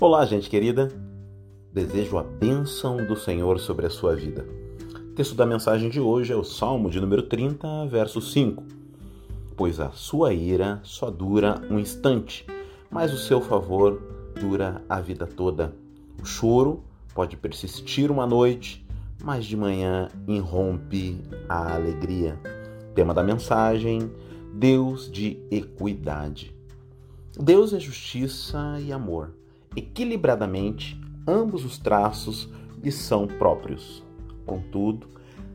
Olá, gente querida. Desejo a bênção do Senhor sobre a sua vida. O texto da mensagem de hoje é o Salmo de número 30, verso 5. Pois a sua ira só dura um instante, mas o seu favor dura a vida toda. O choro pode persistir uma noite, mas de manhã irrompe a alegria. Tema da mensagem: Deus de equidade. Deus é justiça e amor equilibradamente ambos os traços lhe são próprios. Contudo,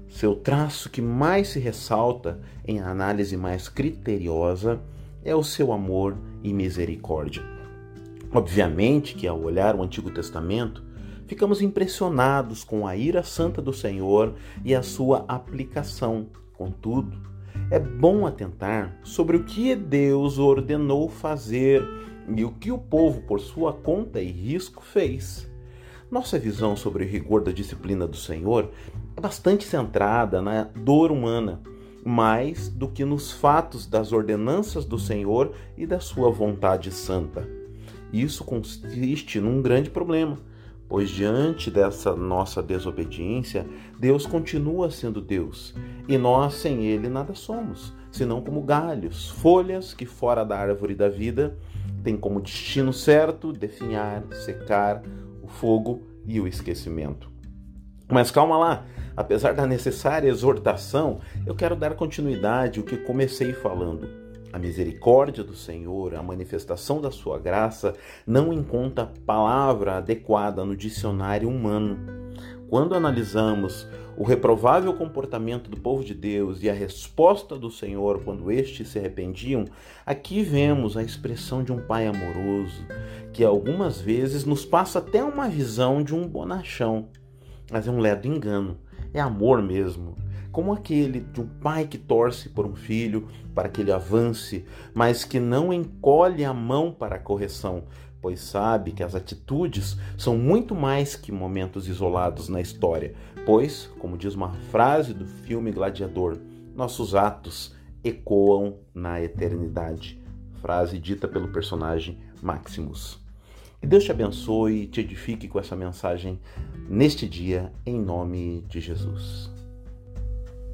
seu traço que mais se ressalta em análise mais criteriosa é o seu amor e misericórdia. Obviamente que ao olhar o Antigo Testamento, ficamos impressionados com a ira santa do Senhor e a sua aplicação. Contudo, é bom atentar sobre o que Deus ordenou fazer e o que o povo, por sua conta e risco, fez. Nossa visão sobre o rigor da disciplina do Senhor é bastante centrada na dor humana, mais do que nos fatos das ordenanças do Senhor e da sua vontade santa. Isso consiste num grande problema, pois diante dessa nossa desobediência, Deus continua sendo Deus, e nós sem Ele nada somos, senão como galhos, folhas que fora da árvore da vida tem como destino certo definhar, secar, o fogo e o esquecimento. Mas calma lá, apesar da necessária exortação, eu quero dar continuidade ao que comecei falando. A misericórdia do Senhor, a manifestação da sua graça, não encontra palavra adequada no dicionário humano. Quando analisamos o reprovável comportamento do povo de Deus e a resposta do Senhor quando estes se arrependiam, aqui vemos a expressão de um pai amoroso, que algumas vezes nos passa até uma visão de um bonachão, mas é um ledo engano, é amor mesmo. Como aquele de um pai que torce por um filho para que ele avance, mas que não encolhe a mão para a correção, pois sabe que as atitudes são muito mais que momentos isolados na história, pois, como diz uma frase do filme Gladiador, nossos atos ecoam na eternidade. Frase dita pelo personagem Maximus. Que Deus te abençoe e te edifique com essa mensagem neste dia, em nome de Jesus.